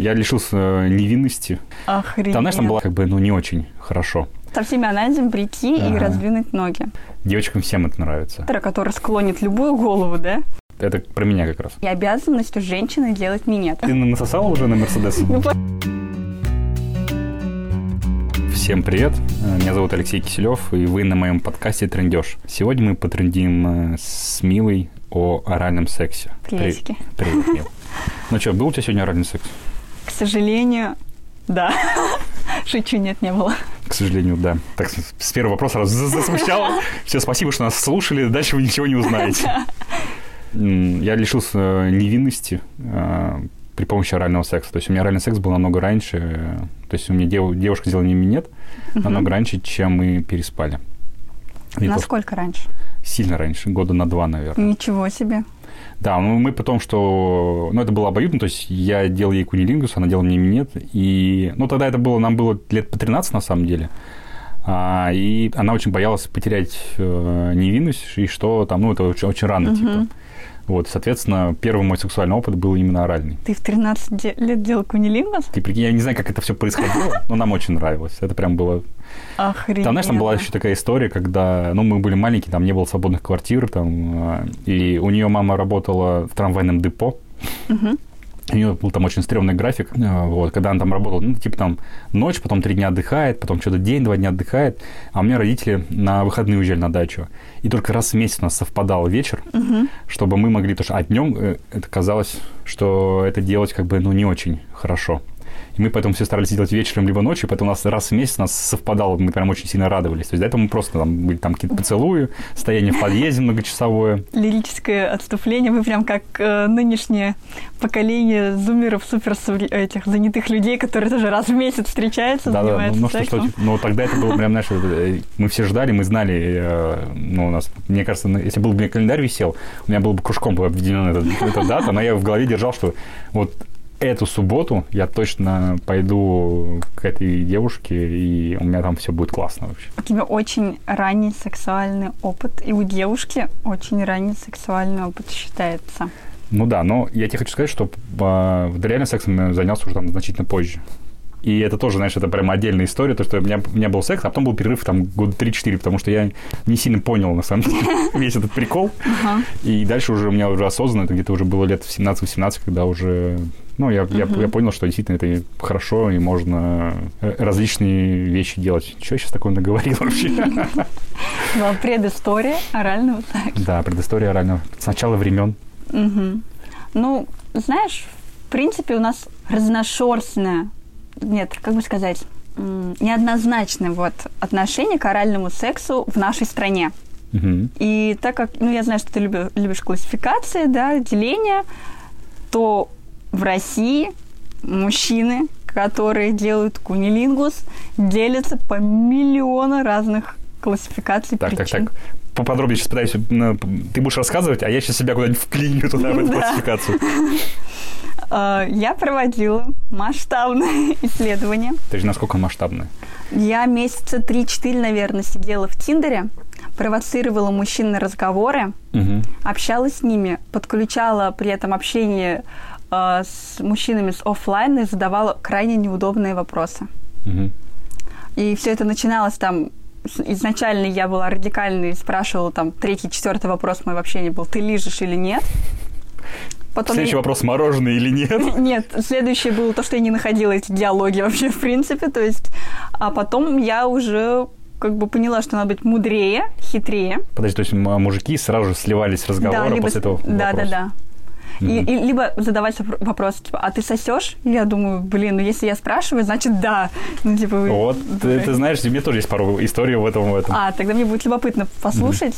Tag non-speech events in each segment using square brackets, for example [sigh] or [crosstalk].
я лишился невинности. Охренеть. Там, знаешь, там было как бы, ну, не очень хорошо. Со всеми анализами прийти и Ага. раздвинуть ноги. Девочкам всем это нравится. Который склонит любую голову, да? Это про меня как раз. И обязанность у женщины делать минет. Ты насосала уже на Мерседес? [laughs] Ну, Всем привет, меня зовут Алексей Киселев, и вы на моем подкасте «Трендеж». Сегодня мы потрендим э, с Милой о оральном сексе. Приветики. При- Привет, Мил. [laughs] Ну что, был у тебя сегодня оральный секс? К сожалению, да. [laughs] Шучу, нет, не было. К сожалению, да. Так, с первого вопроса раз за- засмущал. [laughs] Все, спасибо, что нас слушали. Дальше вы ничего не узнаете. Я лишился невинности э, при помощи орального секса. То есть у меня оральный секс был намного раньше. э, То есть у меня дев- девушка сделала мне минет намного раньше, чем мы переспали. И то, Насколько раньше? Сильно раньше, года на два, наверное. Ничего себе. Да, ну мы потом, что... Ну, это было обоюдно, то есть я делал ей кунилингус, она делала мне минет, и... Ну, тогда это было, нам было лет по 13, на самом деле. А, и она очень боялась потерять э, невинность, и что там, ну, это очень, очень рано, типа. Вот, соответственно, первый мой сексуальный опыт был именно оральный. Ты в 13 де- лет делал кунилингус? Ты прикинь, я не знаю, как это все происходило, но нам очень нравилось. Это прям было... Охренеть. Там, знаешь, там была еще такая история, когда, ну, мы были маленькие, там не было свободных квартир, там, э, и у нее мама работала в трамвайном депо, у нее был там очень стрёмный график, э, вот, когда она там работала, ну, типа там ночь, потом три дня отдыхает, потом что-то день, два дня отдыхает, а у меня родители на выходные уезжали на дачу, и только раз в месяц у нас совпадал вечер, чтобы мы могли, потому что а днем э, это казалось, что это делать как бы, ну, не очень хорошо. И мы поэтому все старались делать вечером либо ночью, поэтому у нас раз в месяц у нас совпадало, мы прям очень сильно радовались. То есть до этого мы просто там были там какие-то поцелуи, стояние в подъезде многочасовое. Лирическое отступление. Вы прям как э, нынешнее поколение зумеров, супер этих занятых людей, которые тоже раз в месяц встречаются, Да, да, ну, занимаются ну что, что, сексом. ну тогда это было прям, знаешь, э, мы все ждали, мы знали, э, ну у нас, мне кажется, если был бы у меня календарь висел, у меня был бы кружком обведена эта, эта дата, но я в голове держал, что вот эту субботу я точно пойду к этой девушке, и у меня там все будет классно вообще. У тебя очень ранний сексуальный опыт, и у девушки очень ранний сексуальный опыт считается. Ну да, но я тебе хочу сказать, что э, реально сексом я занялся уже там значительно позже. И это тоже, знаешь, это прям отдельная история, то, что у меня, у меня был секс, а потом был перерыв там года 3-4, потому что я не сильно понял, на самом деле, [laughs] весь этот прикол. И дальше уже у меня уже осознанно, это где-то уже было лет в 17-18, когда уже, ну, я, я, я понял, что действительно это хорошо, и можно э, различные вещи делать. Что я сейчас такое наговорил вообще? [laughs] Была предыстория орального секса. Да, предыстория орального. С начала времен. Ну, знаешь, в принципе, у нас разношерстное, нет, как бы сказать, неоднозначное вот отношение к оральному сексу в нашей стране. И так как, ну, я знаю, что ты люби- любишь классификации, да, деления, то в России мужчины, которые делают кунилингус, делятся по миллиону разных классификаций Так, так, причин. так. Поподробнее сейчас пытаюсь... Ты будешь рассказывать, а я сейчас себя куда-нибудь вклиню туда, в эту классификацию. [laughs] А, Я проводила масштабное [laughs] исследование. То есть насколько масштабно? Я месяца 3-4, наверное, сидела в Тиндере, провоцировала мужчин на разговоры, общалась с ними, подключала при этом общение э, с мужчинами с оффлайна и задавала крайне неудобные вопросы. Мгм. И все это начиналось там Изначально я была радикальной и спрашивала там третий, четвертый вопрос мой вообще не был, ты лижешь или нет? Потом Следующий я- вопрос, мороженое или нет? [laughs] Нет, следующее было то, что я не находила эти диалоги вообще в принципе, то есть, а потом я уже как бы поняла, что надо быть мудрее, хитрее. Подожди, то есть мужики сразу же сливались с разговора либо после этого да, да, вопроса? И, и либо задавать вопро- вопрос, типа, а ты сосешь? Я думаю, блин, ну если я спрашиваю, значит да. Ну, типа, Вот, ты, ты знаешь, у меня тоже есть пару историй в этом. В этом. А, тогда мне будет любопытно послушать.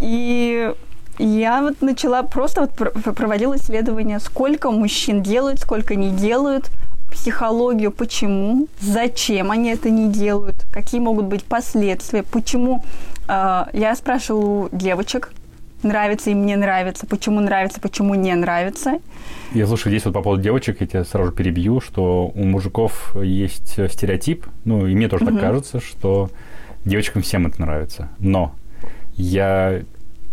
И я вот начала просто вот пр- проводила исследование, сколько мужчин делают, сколько не делают, психологию, почему, зачем они это не делают, какие могут быть последствия, почему. э, я спрашивала у девочек, нравится им, не нравится, почему нравится, почему не нравится. Я слушаю, здесь вот по поводу девочек, я тебя сразу перебью, что у мужиков есть стереотип, ну, и мне тоже так кажется, что девочкам всем это нравится. Но я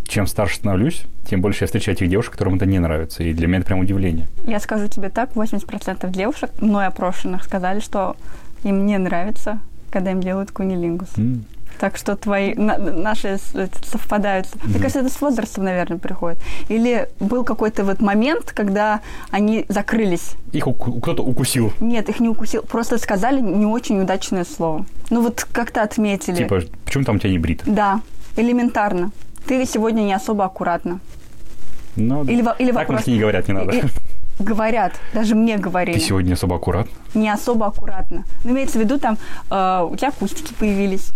чем старше становлюсь, тем больше я встречаю этих девушек, которым это не нравится. И для меня это прям удивление. Я скажу тебе так, 80% девушек, мной опрошенных, сказали, что им не нравится, когда им делают кунилингус. Mm. Так что твои на, наши совпадают. Mm-hmm. Мне кажется, это с возрастом, наверное, приходит. Или был какой-то вот момент, когда они закрылись. Их уку- кто-то укусил. Нет, их не укусил. Просто сказали не очень удачное слово. Ну вот как-то отметили. Типа, почему там у тебя не брит? Да, элементарно. Ты сегодня не особо аккуратно. Ну, или, или так вопрос... не говорят, не надо. И, говорят, даже мне говорили. Ты сегодня особо аккуратно? Не особо аккуратно. Ну, имеется в виду, там, э, у тебя кустики появились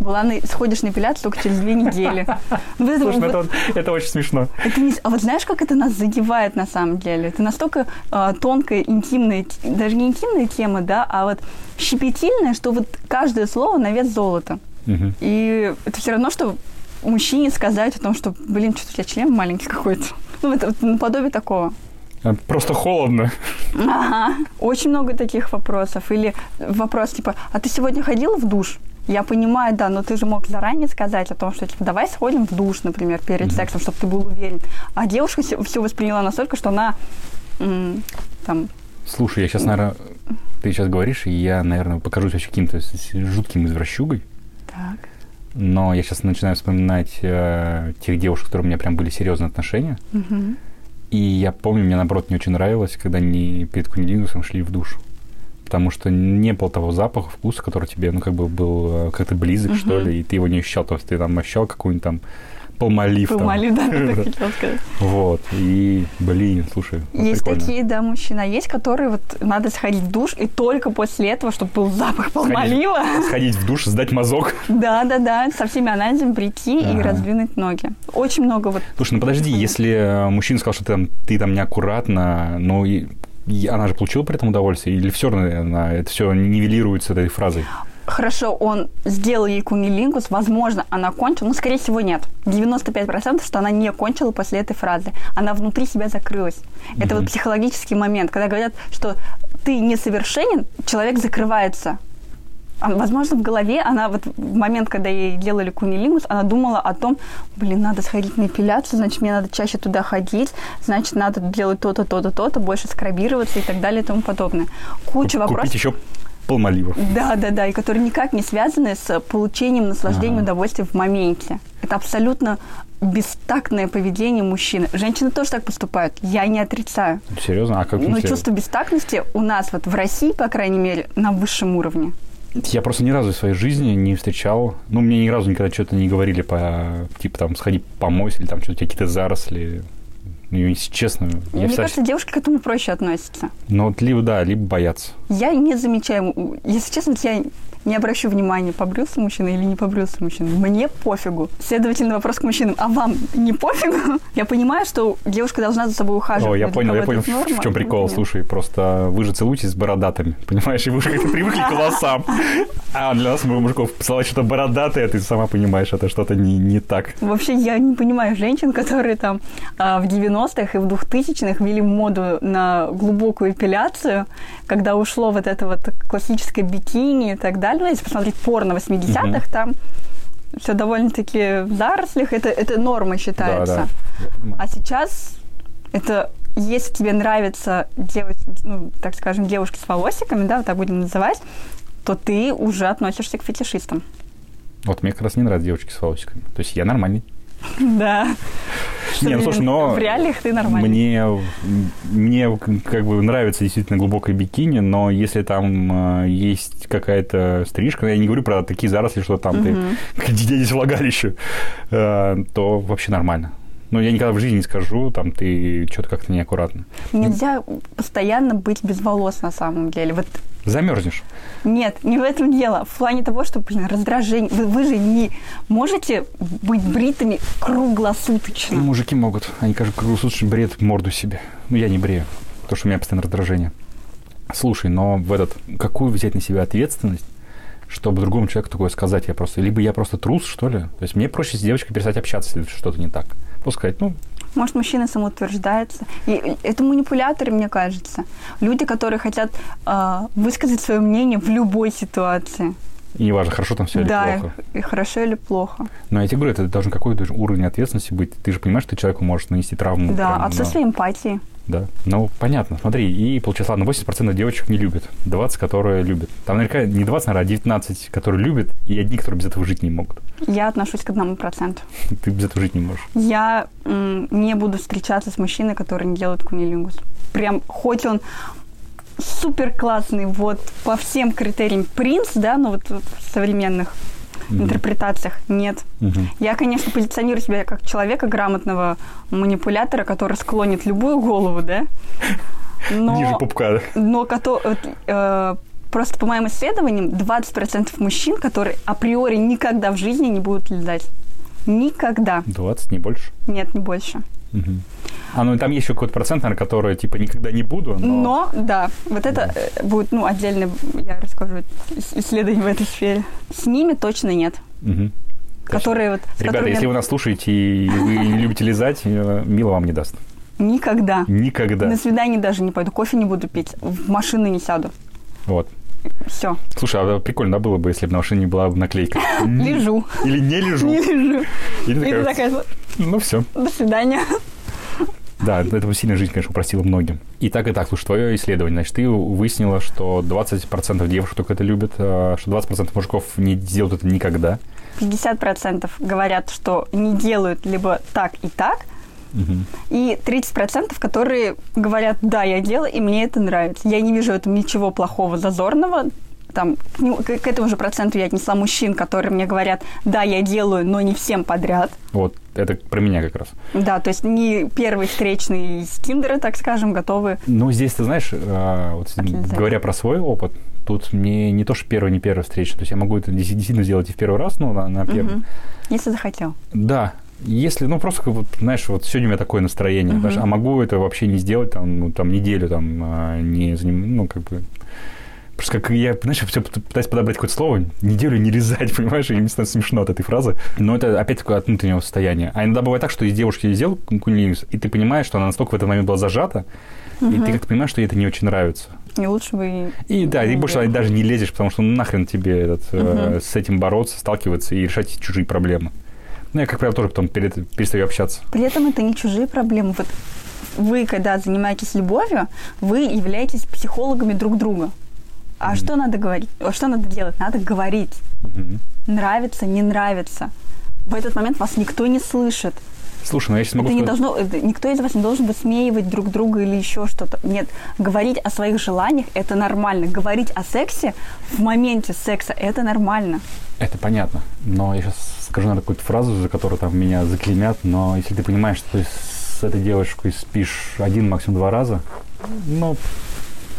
была на, сходишь на эпиляцию только через две недели. [laughs] Ну, Слушай, ну, это, это очень смешно. Это не, а вот знаешь, как это нас задевает на самом деле? Это настолько э, тонкая, интимная, даже не интимная тема, да, а вот щепетильная, что вот каждое слово на вес золота. Угу. И это все равно, что мужчине сказать о том, что, блин, что-то у тебя член маленький какой-то. Ну, это вот наподобие такого. А, просто холодно. Ага. Очень много таких вопросов. Или вопрос типа, а ты сегодня ходила в душ? Я понимаю, да, но ты же мог заранее сказать о том, что типа, давай сходим в душ, например, перед mm-hmm. сексом, чтобы ты был уверен. А девушка все восприняла настолько, что она там... Слушай, я сейчас, наверное, ты сейчас говоришь, и я, наверное, покажусь вообще каким-то жутким извращугой. Так. Но я сейчас начинаю вспоминать э, тех девушек, которые у меня прям были серьезные отношения. Угу. И я помню, мне наоборот не очень нравилось, когда они перед кунилингусом шли в душ потому что не было того запаха, вкуса, который тебе, ну, как бы был э, как-то близок, угу. что ли, и ты его не ощущал, то есть ты там ощущал какую-нибудь там полмолив. Полмолив, да, так хотел [laughs] сказать. Вот, и, блин, слушай, Есть такие, да, мужчина, есть, которые вот надо сходить в душ, и только после этого, чтобы был запах полмолива. [laughs] Сходить в душ, сдать мазок. Да, да, да, со всеми анализами прийти и раздвинуть ноги. Очень много вот. Слушай, ну подожди, если э, мужчина сказал, что ты там, ты там неаккуратно, ну, и она же получила при этом удовольствие? Или все равно это все нивелируется этой фразой? Хорошо, он сделал ей кунилингус, возможно, она кончила, но, скорее всего, нет. 95% что она не кончила после этой фразы. Она внутри себя закрылась. Mm-hmm. Это вот психологический момент, когда говорят, что ты несовершенен, человек закрывается. Возможно, в голове она вот в момент, когда ей делали кунилингус, она думала о том, блин, надо сходить на эпиляцию, значит, мне надо чаще туда ходить, значит, надо делать то-то, то-то, то-то, больше скрабироваться и так далее и тому подобное. Куча Купить вопросов. еще полмоливов. Да, да, да, и которые никак не связаны с получением наслаждения, ага. удовольствия в моменте. Это абсолютно бестактное поведение мужчины. Женщины тоже так поступают. Я не отрицаю. Серьезно? А как Но чувство бестактности у нас вот в России, по крайней мере, на высшем уровне. Я просто ни разу в своей жизни не встречал, ну, мне ни разу никогда что-то не говорили по, типа, там, сходи помойся, или там что-то какие-то заросли. Ну, если честно... Мне я кажется, всегда... девушки к этому проще относятся. Ну, вот либо, да, либо боятся. Я не замечаю, если честно, я не обращу внимания, побрился мужчина или не побрился мужчина. Мне пофигу. Следовательно, вопрос к мужчинам. А вам не пофигу? [laughs] Я понимаю, что девушка должна за собой ухаживать. О, я понял, я понял, норма, в чем прикол. Нет. Слушай, просто вы же целуетесь с бородатыми, [laughs] понимаешь? И вы же как-то [laughs] привыкли к волосам. А для нас, мужиков, писала что-то бородатое, ты сама понимаешь, это что-то не, не так. Вообще, я не понимаю женщин, которые там а, в 90-х и в 2000-х ввели моду на глубокую эпиляцию, когда ушло вот это вот классическое бикини и так далее реально, если посмотреть порно 80-х, угу. там все довольно-таки в зарослях, это, это норма считается. Да, да. А сейчас это если тебе нравится делать, ну, так скажем, девушки с волосиками, да, вот так будем называть, то ты уже относишься к фетишистам. Вот мне как раз не нравятся девушки с волосиками. То есть я нормальный. [laughs] Да. Не, ну слушай, но... В реалиях ты нормальный. Мне, мне как бы нравится действительно глубокое бикини, но если там э, есть какая-то стрижка, я не говорю про такие заросли, что там ты здесь [laughs] влагалище, э, то вообще нормально. Но я никогда в жизни не скажу, там, ты что-то как-то неаккуратно. Нельзя постоянно быть без волос на самом деле. Вот Замерзнешь? Нет, не в этом дело. В плане того, что, блин, раздражение. Вы, вы же не можете быть бритыми круглосуточно. Ну, мужики могут. Они, кажется, круглосуточно бреют морду себе. Ну, я не брею, потому что у меня постоянно раздражение. Слушай, но в этот... Какую взять на себя ответственность, чтобы другому человеку такое сказать? Я просто... Либо я просто трус, что ли? То есть мне проще с девочкой перестать общаться, если что-то не так. Пускай, ну, может, мужчина самоутверждается. И это манипуляторы, мне кажется. Люди, которые хотят э, высказать свое мнение в любой ситуации. И неважно, хорошо там все да, или плохо. и хорошо или плохо. Но я тебе говорю, это должен какой-то уровень ответственности быть. Ты же понимаешь, что человеку может нанести травму. Да, прям, отсутствие ну, эмпатии. Да. Ну, понятно. Смотри, и получается, ладно, 80% девочек не любят, 20, которые любят. Там наверняка не 20, наверное, а 19, которые любят, и одни, которые без этого жить не могут. Я отношусь к одному проценту. Ты без этого жить не можешь. Я не буду встречаться с мужчиной, который не делает кунилингус. Прям, хоть он супер классный, вот по всем критериям принц, да, ну вот современных Мгм. интерпретациях нет. Мгм. Я, конечно, позиционирую себя как человека грамотного манипулятора, который склонит любую голову, да. Но, Ниже пупка. но кото- вот, э, просто по моим исследованиям 20% мужчин, которые априори никогда в жизни не будут лизать. Никогда. 20, не больше. Нет, не больше. А, ну и там есть еще какой-то процент, наверное, который, типа, никогда не буду, но... Но, да, вот это э, будет, ну, отдельно, я расскажу ис- исследование в этой сфере. С ними точно нет. Мгм. Которые вот... с Ребята, которыми если вы нас слушаете и вы любите лизать, э, Мила вам не даст. Никогда. Никогда. На свидание даже не пойду, кофе не буду пить, в машину не сяду. Вот. Все, Слушай, а прикольно да, было бы, если бы на машине была бы наклейка. [laughs] лежу. Или не лежу. Не лежу. Или такая, ну все. до свидания. Да, это бы сильно жизнь, конечно, упростила многим. И так, и так, слушай, твое исследование, значит, ты выяснила, что 20% девушек только это любят, а, что 20% мужиков не делают это никогда. 50% говорят, что не делают либо так и так, Мгм. и 30%, которые говорят, да, я делаю, и мне это нравится. Я не вижу в этом ничего плохого, зазорного. Там, к, к- этому же проценту я отнесла мужчин, которые мне говорят, да, я делаю, но не всем подряд. Вот, это про меня как раз. Да, то есть не первый встречный из Тиндера, так скажем, готовы. Ну, здесь, ты знаешь, а, вот Отлично. говоря про свой опыт, тут мне не то, что первый, не первый встреча. То есть я могу это действительно сделать и в первый раз, ну, на, на первый. Мгм. Если захотел. Да. Если, ну, просто, как вот, знаешь, вот сегодня у меня такое настроение, Мгм. знаешь, а могу это вообще не сделать, там, ну, там, неделю, там, а, не ну, как бы... Просто как я, знаешь, все пытаюсь подобрать какое-то слово, неделю не резать, [laughs] понимаешь, и мне становится смешно от этой фразы. Но это опять такое от внутреннего состояния. А иногда бывает так, что из девушки сделал кунилингус, и ты понимаешь, что она настолько в этот момент была зажата, и ты как-то понимаешь, что ей это не очень нравится. И лучше бы... и- да, и больше делать. даже не лезешь, потому что ну, нахрен тебе этот, э, Мгм. с этим бороться, сталкиваться и решать чужие проблемы. Ну, я, как правило, тоже потом перед, перестаю общаться. При этом это не чужие проблемы. Вот вы, когда занимаетесь любовью, вы являетесь психологами друг друга. А Мгм. что надо говорить? А Что надо делать? Надо говорить. Мгм. Нравится, не нравится. В этот момент вас никто не слышит. Слушай, ну я сейчас могу Это не сказать- должно, это- никто из вас не должен высмеивать друг друга или еще что-то. Нет, говорить о своих желаниях – это нормально. Говорить о сексе в моменте секса – это нормально. Это понятно. Но я сейчас скажу, наверное, какую-то фразу, за которую там меня заклеймят, но если ты понимаешь, что ты с этой девушкой спишь один, максимум два раза, ну,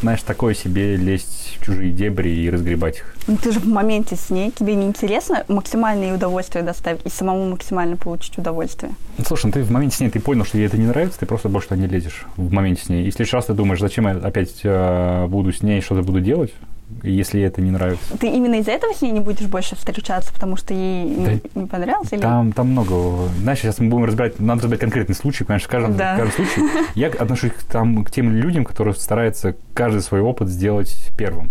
знаешь, такое себе лезть в чужие дебри и разгребать их. Ну, ты же в моменте с ней, тебе не интересно максимальное ей удовольствие доставить и самому максимально получить удовольствие. Ну, Слушай, ну ты в моменте с ней, ты понял, что ей это не нравится, ты просто больше туда не лезешь в моменте с ней. И в следующий раз ты думаешь, зачем я опять э, буду с ней что-то буду делать, если это не нравится. Ты именно из-за этого с ней не будешь больше встречаться, потому что ей не- Да не понравилось? Или... Там, там много. Знаешь, сейчас мы будем разбирать, надо разбирать конкретный случай, конечно, в каждом, Да. в каждом случае. Я отношусь к, там, к тем людям, которые стараются каждый свой опыт сделать первым.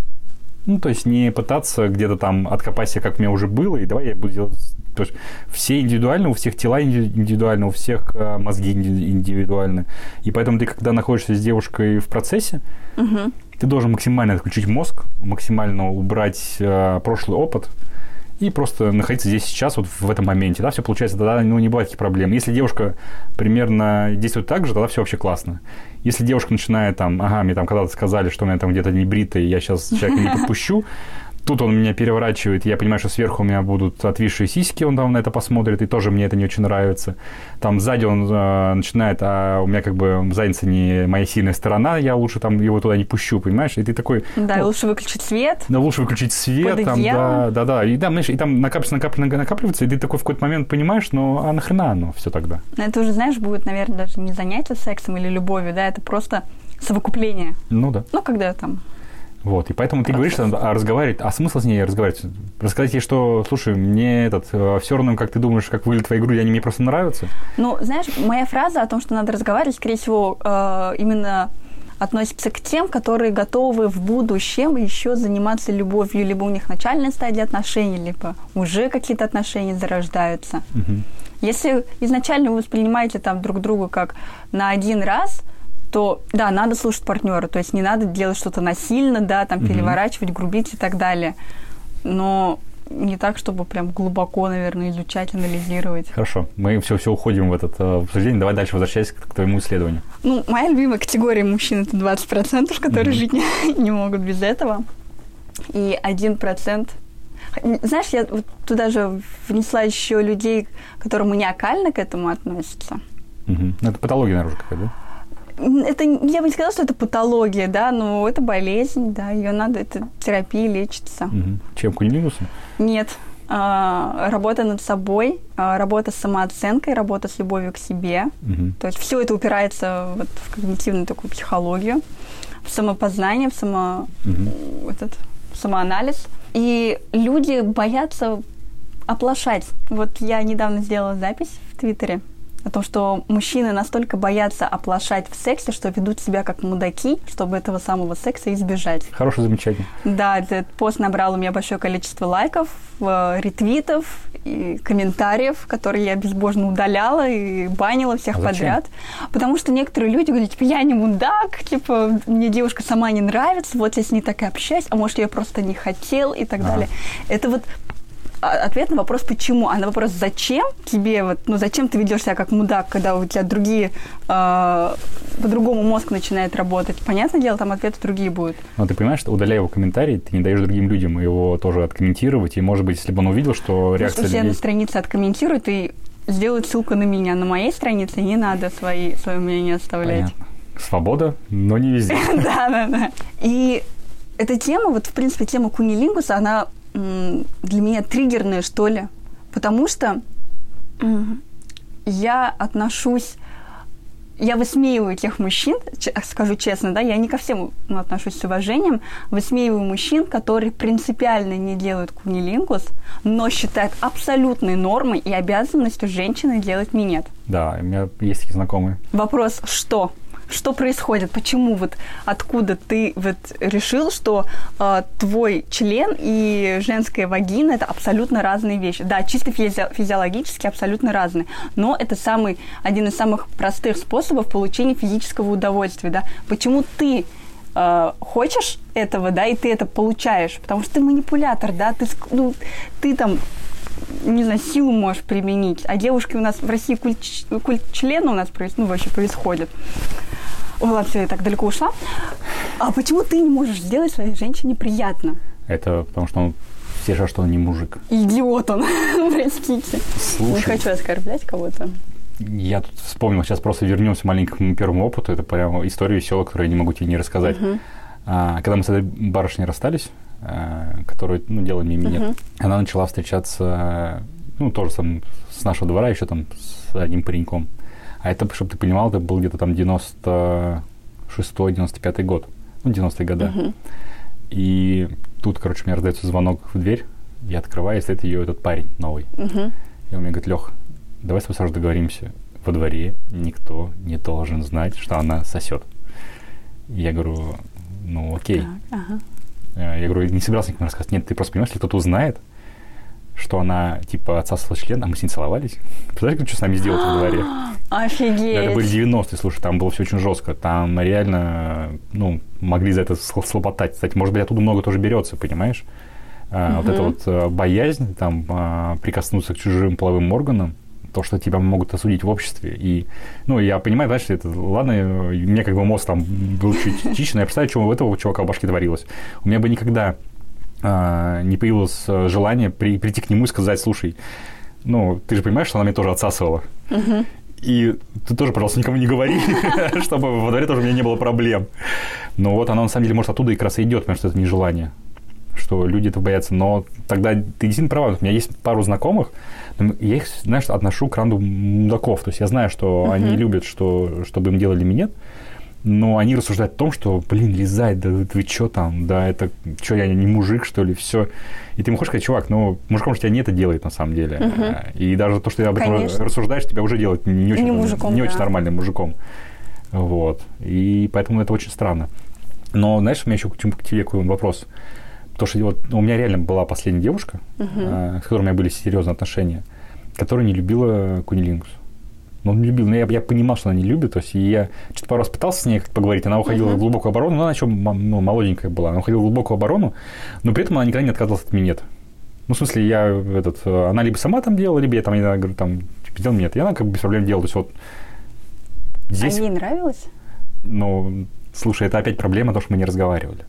Ну, то есть не пытаться где-то там откопать себе, как у меня уже было, и давай я буду делать... То есть все индивидуально, у всех тела инди- индивидуально, у всех э, мозги инди- индивидуальны. И поэтому ты, когда находишься с девушкой в процессе, Мгм. Ты должен максимально отключить мозг, максимально убрать э, прошлый опыт и просто находиться здесь сейчас, вот в этом моменте. Да, все получается, тогда ну, не бывает таких проблем. Если девушка примерно действует так же, тогда все вообще классно. Если девушка начинает там, ага, мне там когда-то сказали, что у меня там где-то не бритый, я сейчас человека не подпущу, Тут он меня переворачивает, я понимаю, что сверху у меня будут отвисшие сиськи, он там на это посмотрит, и тоже мне это не очень нравится. Там сзади он э, начинает, а у меня как бы задница не моя сильная сторона, я лучше там его туда не пущу, понимаешь? И ты такой, Да, ну, лучше выключить свет. да, лучше выключить свет, Под там, да, да, да. И там, знаешь, и там накапливается, накапливается, накапливается, и ты такой в какой-то момент понимаешь, ну, а нахрена оно все тогда? Это уже, знаешь, будет, наверное, даже не занятие сексом или любовью, да, это просто совокупление. Ну да. Ну, когда там... Вот, и поэтому ты говоришь, что а разговаривать, а смысл с ней разговаривать? Рассказать ей, что, слушай, мне этот, все равно, как ты думаешь, как выглядят твои груди, они мне просто нравятся? Ну, знаешь, моя фраза о том, что надо разговаривать, скорее всего, э, именно относится к тем, которые готовы в будущем еще заниматься любовью, либо у них начальная стадия отношений, либо уже какие-то отношения зарождаются. Угу. Если изначально вы воспринимаете там друг друга как на один раз, то да, надо слушать партнера, то есть не надо делать что-то насильно, да, там угу. переворачивать, грубить и так далее. Но не так, чтобы прям глубоко, наверное, изучать, анализировать. Хорошо, мы все-все уходим в это э, обсуждение. Давай дальше возвращайся к, к твоему исследованию. Ну, моя любимая категория мужчин – это 20%, которые mm-hmm. жить не, [laughs] не могут без этого. И 1% знаешь, я вот туда же внесла еще людей, которые маниакально к этому относятся. Угу. Это патология наружу какая-то, да? Это, я бы не сказала, что это патология, да, но это болезнь, да, ее надо, это терапия, лечится. Угу. Чем, кунилингусом? Нет. А, работа над собой, а, работа с самооценкой, работа с любовью к себе. Угу. То есть все это упирается вот в когнитивную такую психологию, в самопознание, в само, угу. этот, самоанализ. И люди боятся оплошать. Вот я недавно сделала запись в Твиттере о том, что мужчины настолько боятся оплошать в сексе, что ведут себя как мудаки, чтобы этого самого секса избежать. Хорошее замечание. Да, этот пост набрал у меня большое количество лайков, э, ретвитов и комментариев, которые я безбожно удаляла и банила всех а подряд. Потому что некоторые люди говорят, типа, я не мудак, типа, мне девушка сама не нравится, вот я с ней так и общаюсь, а может, я просто не хотел и так а. далее. Это вот ответ на вопрос «почему?», а на вопрос «зачем?» тебе, вот, ну, зачем ты ведешь себя как мудак, когда у тебя другие, э, по-другому мозг начинает работать? Понятное дело, там ответы другие будут. Но ты понимаешь, что удаляя его комментарий, ты не даешь другим людям его тоже откомментировать, и, может быть, если бы он увидел, что реакция Если людей... на странице откомментируют и сделают ссылку на меня. На моей странице не надо свои, свое мнение оставлять. Понятно. Свобода, но не везде. [laughs] Да, да, да. И эта тема, вот, в принципе, тема кунилингуса, она для меня триггерные, что ли. Потому что я отношусь я высмеиваю тех мужчин, скажу честно, да, я не ко всем ну, отношусь с уважением, высмеиваю мужчин, которые принципиально не делают кунилингус, но считают абсолютной нормой и обязанностью женщины делать минет. Да, у меня есть такие знакомые. Вопрос, что? Что происходит, почему вот откуда ты вот решил, что э, твой член и женская вагина это абсолютно разные вещи. Да, чисто физи- физиологически абсолютно разные, но это самый один из самых простых способов получения физического удовольствия, да. Почему ты э, хочешь этого, да, и ты это получаешь, потому что ты манипулятор, да, ты, ну, ты там не знаю, силу можешь применить. А девушки у нас в России культ, культ члена у нас ну, вообще происходит. Ой, ладно, все, я так далеко ушла. А почему ты не можешь сделать своей женщине приятно? Это потому что он все же, что он не мужик. Идиот он, [laughs] простите. Слушай, не хочу оскорблять кого-то. Я тут вспомнил, сейчас просто вернемся к моему первому опыту. Это прямо история веселая, которую я не могу тебе не рассказать. Uh-huh. А, когда мы с этой барышней расстались, а, которую ну, мне минет, uh-huh. она начала встречаться, ну, тоже сам, с нашего двора, еще там с одним пареньком. А это, чтобы ты понимал, это был где-то там 96-95 год. Ну, 90-е годы. Uh-huh. И тут, короче, у меня раздается звонок в дверь. Я открываю, и стоит ее этот парень новый. Uh-huh. И он мне говорит, Лех, давай с тобой сразу договоримся. Во дворе никто не должен знать, что она сосет. Я говорю, ну окей. Так, ага. Я говорю, не собирался никому рассказывать. Нет, ты просто понимаешь, если кто-то узнает, что она, типа, отсасывала член, а мы с ней целовались. Представляешь, что с нами сделать во дворе? [gasps] Офигеть. Это были 90-е, слушай, там было все очень жестко. Там реально, ну, могли за это слопотать. Кстати, может быть, оттуда много тоже берется, понимаешь? А. Вот эта вот а, боязнь, там, а, прикоснуться к чужим половым органам, то, что тебя могут осудить в обществе. И, ну, я понимаю, да, что это, ладно, мне как бы мозг там был чуть [laughs] но я представляю, что у этого чувака в башке творилось. У меня бы никогда не появилось э, желание при, прийти к нему и сказать, слушай, ну, ты же понимаешь, что она меня тоже отсасывала. И ты тоже, пожалуйста, никому не говори, [laughs] чтобы во дворе тоже у меня не было проблем. Но вот она на самом деле, может, оттуда и как раз и идет, потому что это нежелание что люди этого боятся. Но тогда ты действительно права. У меня есть пару знакомых, я их, знаешь, отношу к ранду мудаков. То есть я знаю, что uh-huh. они любят, что, чтобы им делали минет но они рассуждают о том, что, блин, лизать, да вы что там, да это, что я не мужик, что ли, все. И ты ему хочешь сказать, чувак, ну, мужиком же тебя не это делает на самом деле. Угу. И даже то, что ты об этом Конечно. рассуждаешь, тебя уже делает не очень, не, мужиком, не да. очень нормальным мужиком. Вот. И поэтому это очень странно. Но, знаешь, у меня еще к тебе какой вопрос. Потому что вот, ну, у меня реально была последняя девушка, uh-huh. с которой у меня были серьезные отношения, которая не любила кунилингус. Ну, он любил, но я, я понимал, что она не любит. То есть я что-то пару раз пытался с ней поговорить, она уходила uh-huh. в глубокую оборону, но она еще ну, молоденькая была. Она уходила в глубокую оборону, но при этом она никогда не отказывалась от минет. Ну, в смысле, я этот, она либо сама там делала, либо я там, я говорю, там, типа, делал минет. И она как бы без проблем делала. То есть вот здесь... А ей нравилось? Ну, слушай, это опять проблема, то, что мы не разговаривали.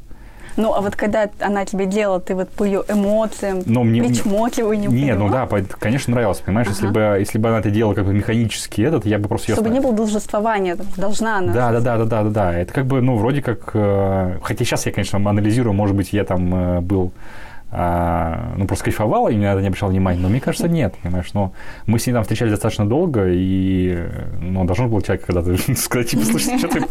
Ну, а вот когда она тебе делала, ты вот по ее эмоциям, Но мне, причмокиванию Нет, ну да, конечно, нравилось, понимаешь, ага. если, бы, если бы она это делала как бы механически этот, я бы просто ее... Чтобы не было должествования, должна она... Да, да, да, да, да, да, да. Это как бы, ну, вроде как... Э, хотя сейчас я, конечно, анализирую, может быть, я там э, был а, ну, просто кайфовала и это не обращал внимания. Но мне кажется, нет, понимаешь. Но мы с ней там встречались достаточно долго, и ну, должен был человек когда-то [laughs] сказать, типа, слушай, что ты...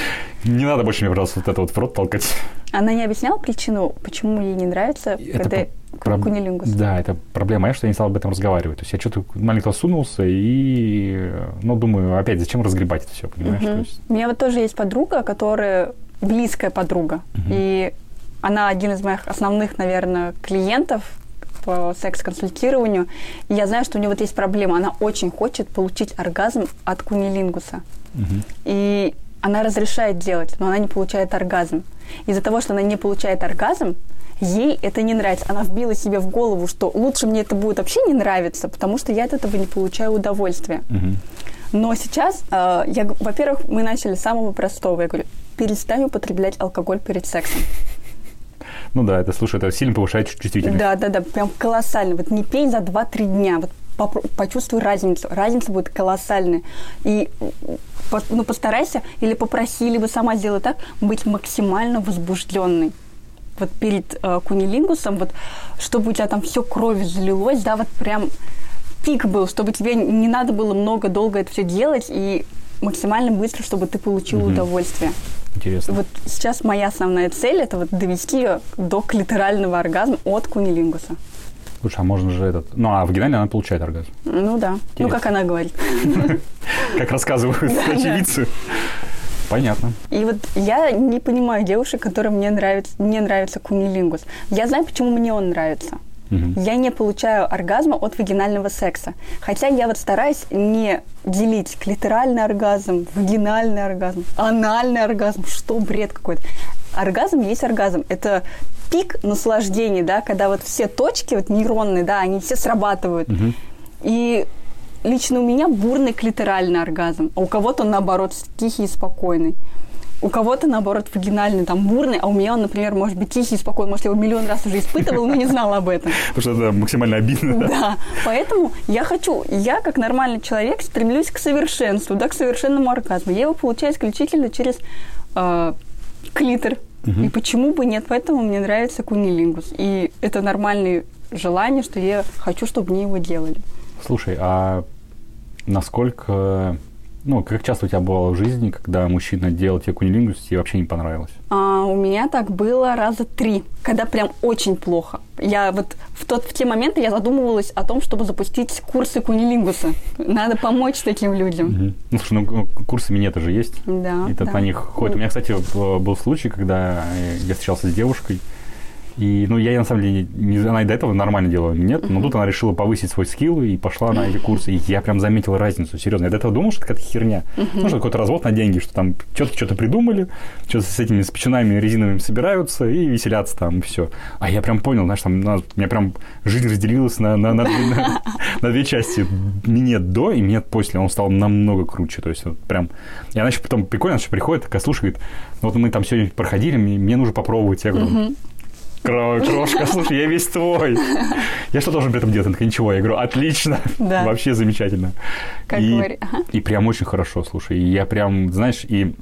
[laughs] Не надо больше мне, пожалуйста, вот это вот в рот толкать. Она не объясняла причину, почему ей не нравится, это когда про... кунилингус? Да, это проблема, я, что я не стал об этом разговаривать. То есть я что-то маленько сунулся и, ну, думаю, опять, зачем разгребать это все, понимаешь? Угу. Есть... У меня вот тоже есть подруга, которая близкая подруга, угу. и она один из моих основных, наверное, клиентов по секс-консультированию. И я знаю, что у нее вот есть проблема. Она очень хочет получить оргазм от кунилингуса. Угу. И она разрешает делать, но она не получает оргазм. Из-за того, что она не получает оргазм, ей это не нравится. Она вбила себе в голову, что лучше мне это будет вообще не нравиться, потому что я от этого не получаю удовольствия. Угу. Но сейчас, э, я, во-первых, мы начали с самого простого. Я говорю, перестань употреблять алкоголь перед сексом. Ну да, это, слушай, это сильно повышает чувствительность. Да, да, да, прям колоссально. Вот не пей за 2-3 дня, вот почувствуй разницу. Разница будет колоссальная. И ну, постарайся или попроси, либо сама сделай так, быть максимально возбужденной вот перед э, кунилингусом, вот чтобы у тебя там все кровью залилось, да, вот прям пик был, чтобы тебе не надо было много долго это все делать и максимально быстро, чтобы ты получил угу. удовольствие. Интересно. Вот сейчас моя основная цель это вот довести ее до клиторального оргазма от кунилингуса. Слушай, а можно же этот... Ну, а вагинально она получает оргазм. Ну да. Интересно. Ну, как она говорит. [laughs] Как рассказывают очевидцы. Понятно. И вот я не понимаю девушек, которым мне нравится, мне нравится кунилингус. Я знаю, почему мне он нравится. Угу. Я не получаю оргазма от вагинального секса. Хотя я вот стараюсь не делить клиторальный оргазм, вагинальный оргазм, анальный оргазм. Что бред какой-то. Оргазм есть оргазм. Это пик наслаждения, да, когда вот все точки вот нейронные, да, они все срабатывают. Угу. И лично у меня бурный клиторальный оргазм, а у кого-то он, наоборот, тихий и спокойный. У кого-то, наоборот, вагинальный, там, бурный, а у меня он, например, может быть тихий, спокойный, может, я его миллион раз уже испытывал, но не знала об этом. Потому что это максимально обидно. Да, поэтому я хочу, я как нормальный человек стремлюсь к совершенству, да, к совершенному оргазму. Я его получаю исключительно через э, клитор. Угу. И почему бы нет? Поэтому мне нравится кунилингус. И это нормальное желание, что я хочу, чтобы мне его делали. Слушай, а насколько ну, как часто у тебя бывало в жизни, когда мужчина делал тебе кунилингус, тебе вообще не понравилось? А, у меня так было раза три, когда прям очень плохо. Я вот в, тот, в те моменты я задумывалась о том, чтобы запустить курсы кунилингуса. Надо помочь таким людям. Угу. Ну, слушай, ну курсы минета же есть. Да. И да. по них ходит. У меня, кстати, был случай, когда я встречался с девушкой, и, ну, я на самом деле, не, она и до этого нормально делала нет, но тут она решила повысить свой скилл и пошла на эти курсы. И я прям заметил разницу, серьезно. Я до этого думал, что это какая-то херня. Ну, что какой-то развод на деньги, что там что-то что-то придумали, что-то с этими спичинами резиновыми собираются и веселятся там, и все. А я прям понял, знаешь, там у меня прям жизнь разделилась на, на, на, на, на две части. Минет до и минет после. Он стал намного круче. То есть вот прям... И она еще потом прикольно, что приходит, такая, слушай, говорит, ну вот мы там сегодня проходили, мне, мне нужно попробовать. Я говорю, [laughs] крошка, слушай, я весь твой. Я что должен при этом делать? Он такой, ничего. Я говорю, отлично, [laughs] да. вообще замечательно. Как и, говори. Ага. и прям очень хорошо, слушай. И я прям, знаешь, и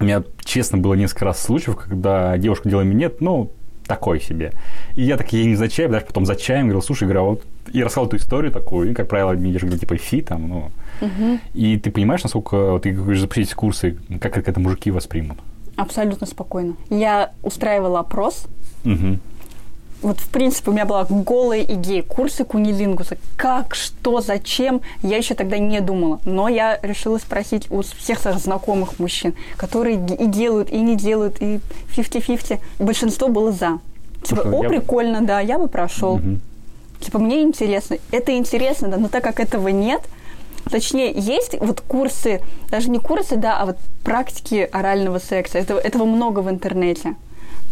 у меня, честно, было несколько раз случаев, когда девушка делала минет, ну, такой себе. И я так ей не за чаем, даже потом за чаем говорил, слушай, говорю, а вот и рассказал эту историю такую, и, как правило, же говорю, типа, фи там, ну. Угу. И ты понимаешь, насколько ты говоришь, запустить курсы, как это мужики воспримут? Абсолютно спокойно. Я устраивала опрос, угу. вот в принципе у меня была голая идея, курсы кунилингуса. Как, что, зачем, я еще тогда не думала. Но я решила спросить у всех своих знакомых мужчин, которые и делают, и не делают, и 50-50. Большинство было за. Типа, Слушай, о, я прикольно, да, я бы прошел. Мгм. Типа, мне интересно. Это интересно, да, но так как этого нет, точнее, есть вот курсы, даже не курсы, да, а вот практики орального секса. Этого, этого много в интернете.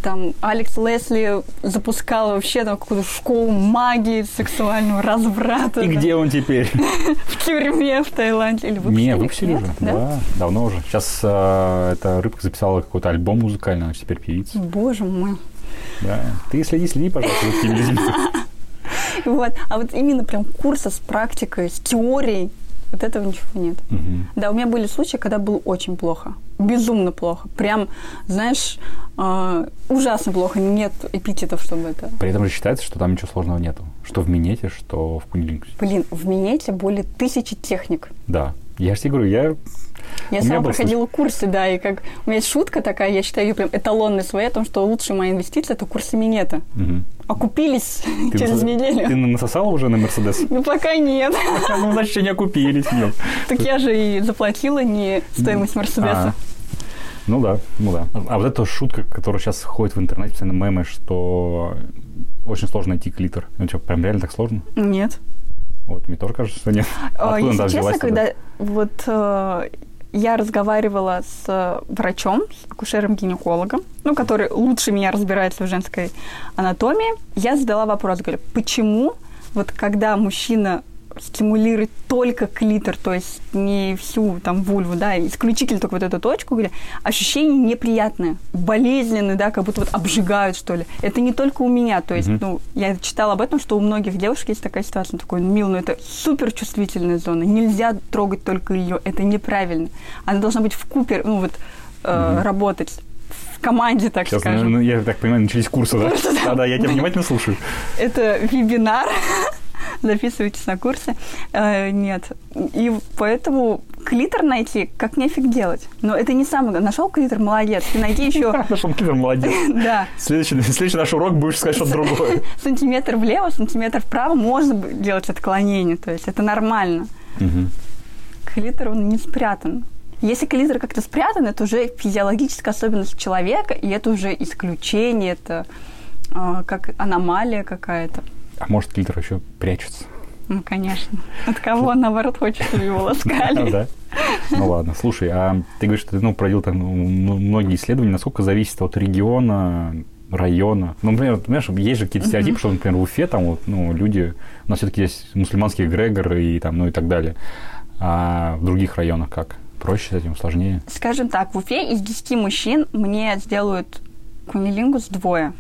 Там Алекс Лесли запускал вообще там какую-то школу магии, сексуального разврата. И да, где он теперь? [laughs] В тюрьме в Таиланде. Или выпустили? Не, выпустили уже. Да? Да, давно уже. Сейчас э, эта рыбка записала какой-то альбом музыкальный, она теперь певица. Боже мой. Да. Ты следи, следи, пожалуйста, за такими людьми. [laughs] Вот. А вот именно прям курса с практикой, с теорией, вот этого ничего нет. Мгм. Да, у меня были случаи, когда было очень плохо. Безумно плохо. Прям, знаешь, э, ужасно плохо. Нет эпитетов, чтобы это... При этом же считается, что там ничего сложного нету. Что в минете, что в кунилингусе. Блин, в Минете более тысячи техник. Да. Я же тебе говорю, я... Я сама проходила курсы, да, и как... У меня есть шутка такая, я считаю ее прям эталонной своей, о том, что лучшая моя инвестиция – это курсы Минета. Мгм. Окупились Ты [laughs] через насос- неделю. Ты насосала уже на Мерседес? Ну, пока нет. Ну, значит, не окупились. нет. Так я же и заплатила не стоимость Мерседеса. А, Ну да, ну да. А вот эта шутка, которая сейчас ходит в интернете, постоянно мемы, что очень сложно найти клитор. Ну что, прям реально так сложно? Нет. Вот, мне тоже кажется, что нет. А, Откуда Если честно, тогда? когда вот э, я разговаривала с э, врачом, с акушером-гинекологом, ну, который лучше меня разбирается в женской анатомии, я задала вопрос, говорю, почему вот когда мужчина стимулирует только клитор, то есть не всю там вульву, да, исключительно только вот эту точку, говорю, ощущения неприятные, болезненные, да, как будто вот обжигают, что ли. Это не только у меня, то есть, ну, я читала об этом, что у многих девушек есть такая ситуация, ну, такой, мил, ну, это супер чувствительная зона, нельзя трогать только ее, это неправильно. Она должна быть в купе, ну, вот, э, работать в команде, так Сейчас, скажем. ну, я так понимаю, начались курсы, да? Курсы, да. Да-да, я тебя внимательно слушаю. Это вебинар. Записывайтесь на курсы. Э, нет. И поэтому клитор найти как нефиг делать. Но это не самое. Нашел клитор, молодец. Ты найди [laughs] еще, Нашел клитор, молодец. [laughs] да, Следующий, следующий наш урок будешь сказать что-то другое. [laughs] сантиметр влево, сантиметр вправо можно делать отклонение. То есть это нормально. Клитор, он не спрятан. Если клитор как-то спрятан, это уже физиологическая особенность человека, и это уже исключение, это а, как аномалия какая-то. А может, клитор еще прячется? Ну, конечно. От кого, наоборот, хочет, чтобы его ласкали. [laughs] Да. Ну ладно, слушай, а ты говоришь, что ты ну, проводил там ну, многие исследования, насколько зависит от региона, района. Ну, например, понимаешь, есть же какие-то стереотипы, что, например, в Уфе там вот, ну, люди, у нас все-таки есть мусульманский эгрегор и там, ну и так далее. А в других районах как? Проще с этим, сложнее? Скажем так, в Уфе из 10 мужчин мне сделают кунилингус двое.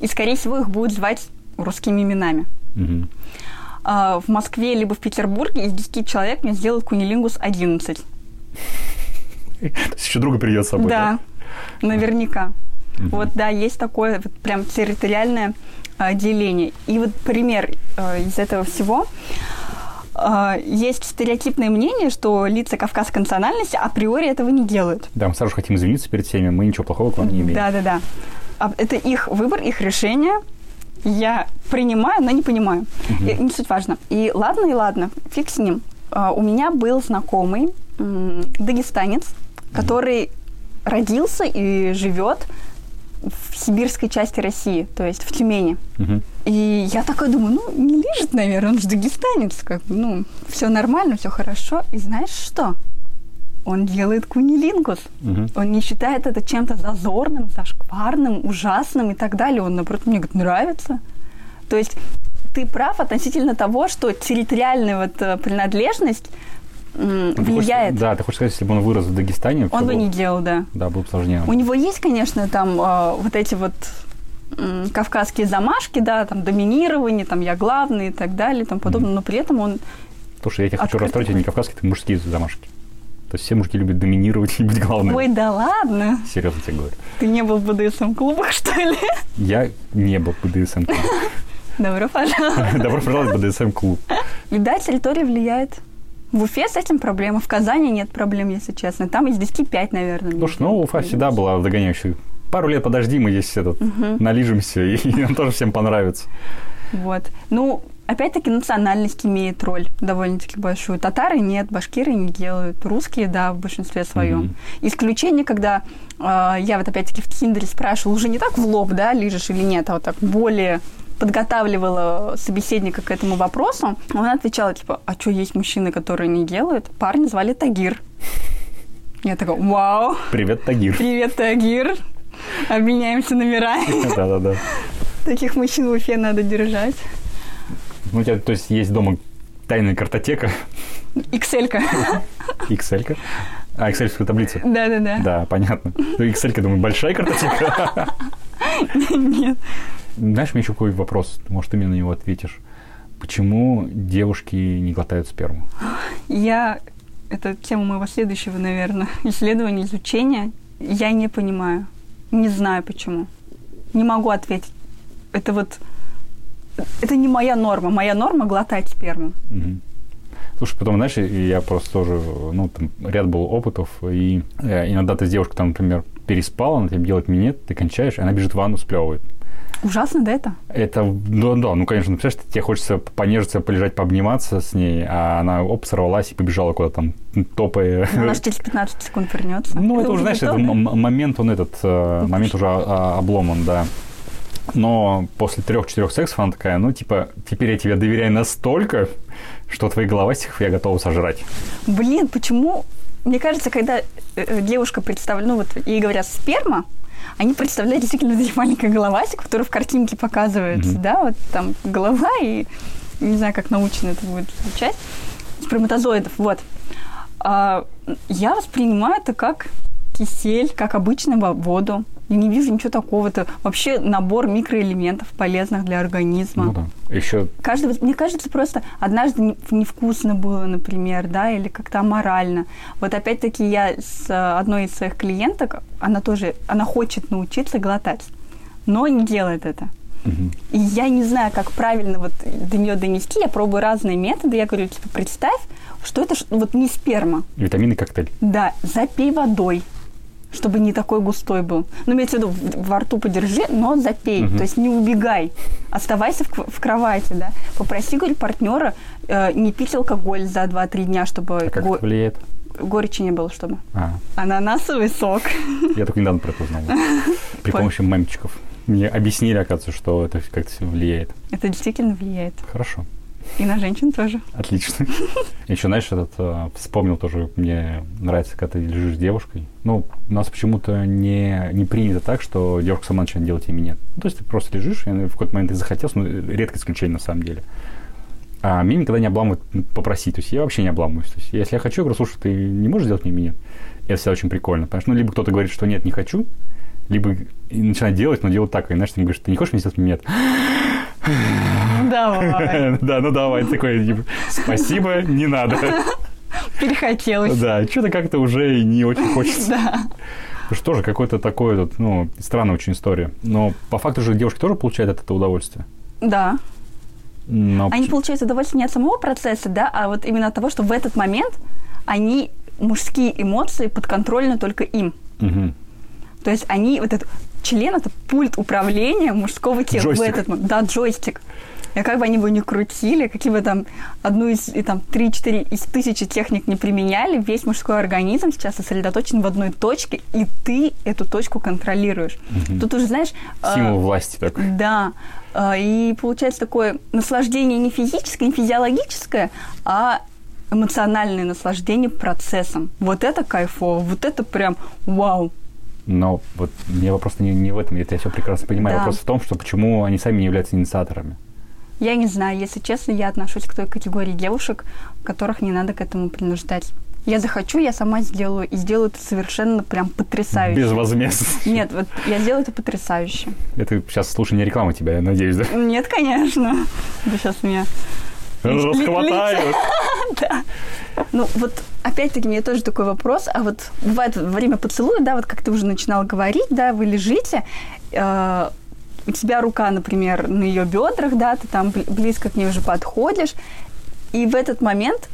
И, скорее всего, их будут звать русскими именами. Мгм. А в Москве либо в Петербурге из 10 человек мне сделают кунилингус 11. То есть еще друга придет с собой, да, наверняка. Вот, да, есть такое вот прям территориальное а, деление. И вот пример а, из этого всего. А, есть стереотипное мнение, что лица кавказской национальности априори этого не делают. Да, мы сразу же хотим извиниться перед всеми, мы ничего плохого к вам не имеем. Да, да, да. А Это их выбор, их решение. Я принимаю, но не понимаю. Мгм. И не суть важно. И ладно, и ладно, фиг с ним. А, У меня был знакомый м, дагестанец, который родился и живет в сибирской части России, то есть в Тюмени. Мгм. И я такая думаю, ну, не лежит, наверное, он же дагестанец, как бы, ну, все нормально, все хорошо. И знаешь что? Он делает кунилингус. Мгм. Он не считает это чем-то зазорным, зашкварным, ужасным и так далее. Он, наоборот, мне говорит, нравится. То есть ты прав относительно того, что территориальная вот э, принадлежность Ну, ты хочешь- влияет. да, ты хочешь сказать, если бы он вырос в Дагестане, Он бы было- не делал, да. Да, было бы сложнее. У него есть, конечно, там э, вот эти вот м, кавказские замашки, да, там доминирование, там я главный и так далее и тому подобное, но при этом он Слушай, я тебя хочу Открыто. расстроить, это не кавказские, это мужские замашки. То есть все мужики любят доминировать и быть главными. Ой, да ладно, Серьезно тебе говорю. ты не был в БДСМ-клубах, что ли? Я не был в БДСМ клуб. Добро пожаловать. [laughs] Добро пожаловать в БДСМ клуб. И да, территория влияет. В Уфе с этим проблема. В Казани нет проблем, если честно. Там из 10 5, наверное. Слушай, ну Уфа всегда была догоняющей пару лет подожди, мы здесь этот, угу. налижемся, и, [laughs] и нам тоже всем понравится. Вот. Ну, опять-таки национальность имеет роль довольно-таки большую. Татары нет, башкиры не делают, русские, да, в большинстве своем. Mm-hmm. Исключение, когда э, я вот опять-таки в Тиндере спрашивала, уже не так в лоб, да, лижешь или нет, а вот так более подготавливала собеседника к этому вопросу, он отвечал, типа, а что, есть мужчины, которые не делают? Парни звали Тагир. Я такая, вау. Привет, Тагир. Привет, Тагир. Обменяемся номерами. [laughs] Да-да-да. Таких мужчин в Уфе надо держать. Ну, у тебя, то есть, есть дома тайная картотека? Excel-ка. Excel-ка? А, excel таблица? Да-да-да. Да, понятно. Ну, Excel, думаю, большая картотека? Нет. Знаешь, мне еще какой вопрос, может, ты мне на него ответишь. Почему девушки не глотают сперму? Я... Это тема моего следующего, наверное, исследования, изучения. Я не понимаю. Не знаю почему. Не могу ответить. Это вот... Это не моя норма. Моя норма глотать сперму. Угу. Слушай, потом, знаешь, я просто тоже, ну, там ряд был опытов, и э, иногда ты с девушкой, там, например, переспала, она тебе делает минет, ты кончаешь, и она бежит в ванну, сплевывает. Ужасно, да, это? Это, да, да, ну, конечно, представляешь, тебе хочется понежиться, полежать, пообниматься с ней, а она, оп, сорвалась и побежала куда-то там, топая. Ну, она же через 15 секунд вернется. Ну, это, это уже, знаешь, это момент, он этот, э, момент уже обломан, да. Но после трех-четырех сексов она такая, ну, типа, теперь я тебе доверяю настолько, что твои головастиков я готова сожрать. Блин, почему? Мне кажется, когда э, девушка представляет, ну, вот ей говорят сперма, они представляют действительно [laughs] вот маленькая головасик, который в картинке показывается, mm-hmm. да, вот там голова и не знаю, как научно это будет звучать, сперматозоидов, вот. А, я воспринимаю это как кисель, как обычную воду. Я не вижу ничего такого. Это вообще набор микроэлементов, полезных для организма. Ну да. Еще... Каждый, мне кажется, просто однажды невкусно было, например, да, или как-то аморально. Вот опять-таки я с одной из своих клиенток, она тоже, она хочет научиться глотать, но не делает это. И я не знаю, как правильно вот до нее донести. Я пробую разные методы. Я говорю, типа, представь, что это вот не сперма. Витаминный коктейль. Да, запей водой чтобы не такой густой был. Ну, имеется в виду, во рту подержи, но запей. Угу. То есть не убегай. Оставайся в, в кровати, да. Попроси, говорю, партнера э, не пить алкоголь за 2-3 дня, чтобы... А как го... это влияет? Горечи не было, чтобы. А. Ананасовый сок. Я только недавно про это узнал. [laughs] При помощи мемчиков. Мне объяснили, оказывается, что это как-то влияет. Это действительно влияет. Хорошо. И на женщин тоже. Отлично. Еще, знаешь, этот э, вспомнил тоже, мне нравится, когда ты лежишь с девушкой. Ну, у нас почему-то не, не принято так, что девушка сама начинает делать ими нет. Ну, то есть ты просто лежишь, и в какой-то момент ты захотелся, ну, редкое исключение на самом деле. А меня никогда не обламывают попросить. То есть я вообще не обламываюсь. То есть если я хочу, я говорю, слушай, ты не можешь сделать мне минет? Это всегда очень прикольно. Потому что, ну, либо кто-то говорит, что нет, не хочу, либо начинает делать, но делать так. И, знаешь, ты говоришь, ты не хочешь мне сделать минет? Давай. [laughs] Да, ну давай. Такой, типа, спасибо, не надо. Перехотелось. Да, что-то как-то уже не очень хочется. [laughs] Да. Что же, какой-то такой, ну, странная очень история. Но по факту же девушки тоже получают от этого удовольствие. Да. Но... Они получают удовольствие не от самого процесса, да, а вот именно от того, что в этот момент они мужские эмоции подконтрольны только им. Угу. То есть они, вот этот член это пульт управления мужского тела джойстик. в этот момент. Да, джойстик. И как бы они его не крутили, какие бы там одну из, и там, три-четыре из тысячи техник не применяли, весь мужской организм сейчас сосредоточен в одной точке, и ты эту точку контролируешь. Угу. Тут уже, знаешь... Символ э, власти такой. Да. Э, и получается такое наслаждение не физическое, не физиологическое, а эмоциональное наслаждение процессом. Вот это кайфово, вот это прям вау. Но вот мне вопрос не, не в этом, это я все прекрасно понимаю. Да. Вопрос в том, что почему они сами не являются инициаторами. Я не знаю, если честно, я отношусь к той категории девушек, которых не надо к этому принуждать. Я захочу, я сама сделаю, и сделаю это совершенно прям потрясающе. Безвозмездно. Нет, вот я сделаю это потрясающе. Это сейчас, слушай, не реклама тебя, я надеюсь, да? Нет, конечно. Да сейчас меня Расхватают. [laughs] Да. Ну, вот опять-таки, мне тоже такой вопрос. А вот бывает во время поцелуя, да, вот как ты уже начинал говорить, да, вы лежите, э, у тебя рука, например, на ее бедрах, да, ты там близко к ней уже подходишь, и в этот момент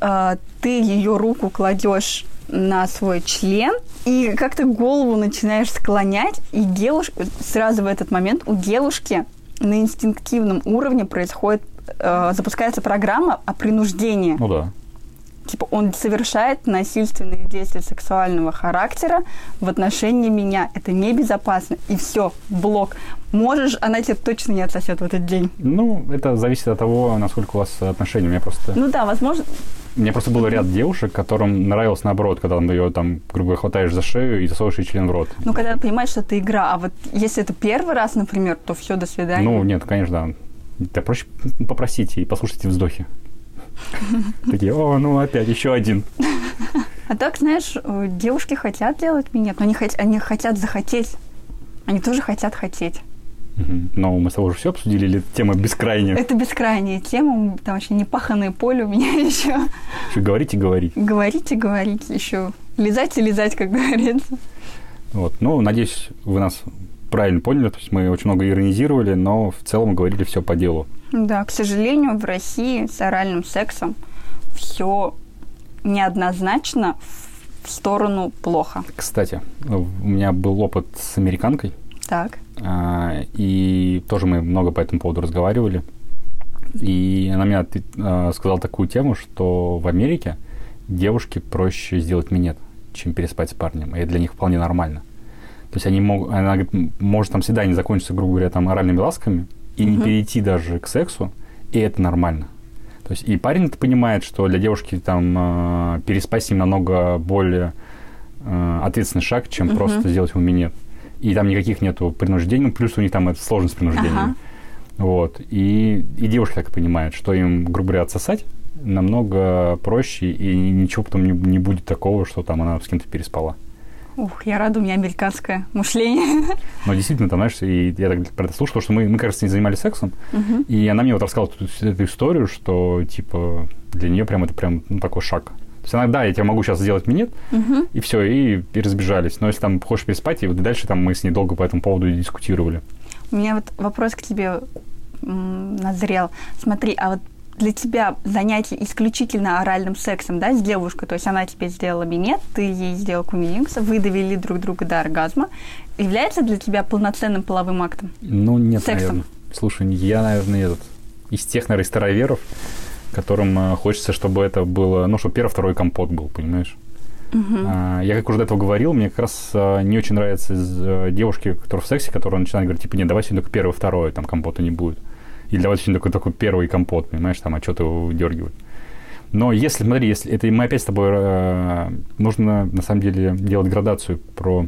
э, ты ее руку кладешь на свой член, и как-то голову начинаешь склонять, и девушка, сразу в этот момент у девушки на инстинктивном уровне происходит, э, запускается программа о принуждении. Ну да. Типа он совершает насильственные действия сексуального характера в отношении меня. Это небезопасно. И все, блок. Можешь, она тебе точно не отсосет в этот день. Ну, это зависит от того, насколько у вас отношения. У меня просто... Ну да, возможно, У меня просто был ряд девушек, которым нравилось наоборот, когда там ее там, грубо говоря, хватаешь за шею и засовываешь ей член в рот. ну когда ты понимаешь, что это игра, а вот если это первый раз, например, то все, до свидания. Ну, нет, конечно, да. Да проще попросите и послушайте вздохи. Такие, о, ну опять еще один. А так, знаешь, э, девушки хотят делать минет, но они, хот- они хотят захотеть. Они тоже хотят хотеть. Но мы с тобой уже все обсудили, или тема бескрайняя? Это бескрайняя тема, там вообще непаханное поле у меня еще. Еще говорить и говорить. Говорить и говорить еще. Лизать и лизать, как говорится. Вот. Ну, надеюсь, вы нас правильно поняли. То есть мы очень много иронизировали, но в целом говорили все по делу. Да, к сожалению, в России с оральным сексом все неоднозначно в- сторону плохо. Кстати, у меня был опыт с американкой, Так. а, и тоже мы много по этому поводу разговаривали. И она мне а, сказала такую тему, что в Америке девушке проще сделать минет, чем переспать с парнем. И это для них вполне нормально. То есть они могут, она говорит, может там свидание закончиться, грубо говоря, там оральными ласками, и не Мгм. перейти даже к сексу, и это нормально. То есть и парень это понимает, что для девушки там а, переспать с намного более а, ответственный шаг, чем Мгм. просто сделать ему минет. И там никаких нету принуждений, ну, плюс у них там это сложность принуждения. Ага. Вот. И, и девушка так и понимает, что им, грубо говоря, отсосать намного проще, и ничего потом не, не будет такого, что там она с кем-то переспала. Ух, я рада, у меня американское мышление. [laughs] Но действительно, там, знаешь, и я так про это слушал, что мы, мы, кажется, не занимались сексом, Мгм. и она мне вот рассказала эту, эту историю, что, типа, для нее прям это прям ну, такой шаг. То есть она, да, я тебе могу сейчас сделать минет, Мгм. и все, и, и разбежались. Но если там хочешь переспать, и вот дальше там мы с ней долго по этому поводу и дискутировали. У меня вот вопрос к тебе назрел. Смотри, а вот для тебя занятие исключительно оральным сексом, да, с девушкой, то есть она тебе сделала минет, ты ей сделал кумилингс, вы довели друг друга до оргазма, является для тебя полноценным половым актом? Ну, нет, Сексом. наверное. Слушай, я, наверное, этот, из тех, наверное, староверов, которым э, хочется, чтобы это было, ну, чтобы первый, второй компот был, понимаешь? А, я, как уже до этого говорил, мне как раз а, не очень нравятся из, э, девушки, которые в сексе, которые начинают говорить, типа, нет, давай сегодня только первый, второй, там компота не будет. Или давай сегодня только, только первый компот, понимаешь, там, а что ты его выдергивать. Но если, смотри, если это мы опять с тобой э, нужно на самом деле делать градацию про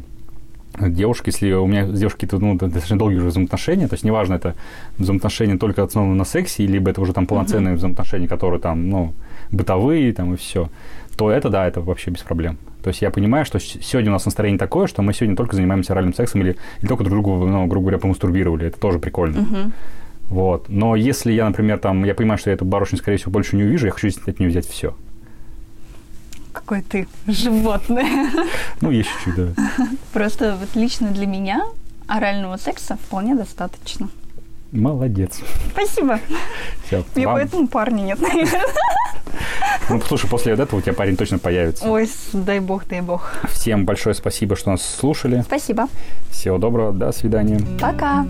девушек, если у меня с девушкой какие-то ну, достаточно долгие уже взаимоотношения, то есть неважно, это взаимоотношения только основаны на сексе, либо это уже там полноценные взаимоотношения, которые там, ну, бытовые там и все, то это, да, это вообще без проблем. То есть я понимаю, что сегодня у нас настроение такое, что мы сегодня только занимаемся оральным сексом или, или только друг другу, ну, грубо говоря, помастурбировали. Это тоже прикольно. Мгм. Вот. Но если я, например, там, я понимаю, что я эту барышню, скорее всего, больше не увижу, я хочу от нее взять все. Какой ты животное. [laughs] Ну, есть чуть-чуть, да. Просто вот лично для меня орального секса вполне достаточно. Молодец. Спасибо. Всё. Мне Вам- поэтому парня нет, наверное. [laughs] Ну, слушай, после этого у тебя парень точно появится. Ой, дай бог, дай бог. Всем большое спасибо, что нас слушали. Спасибо. Всего доброго, до свидания. Пока.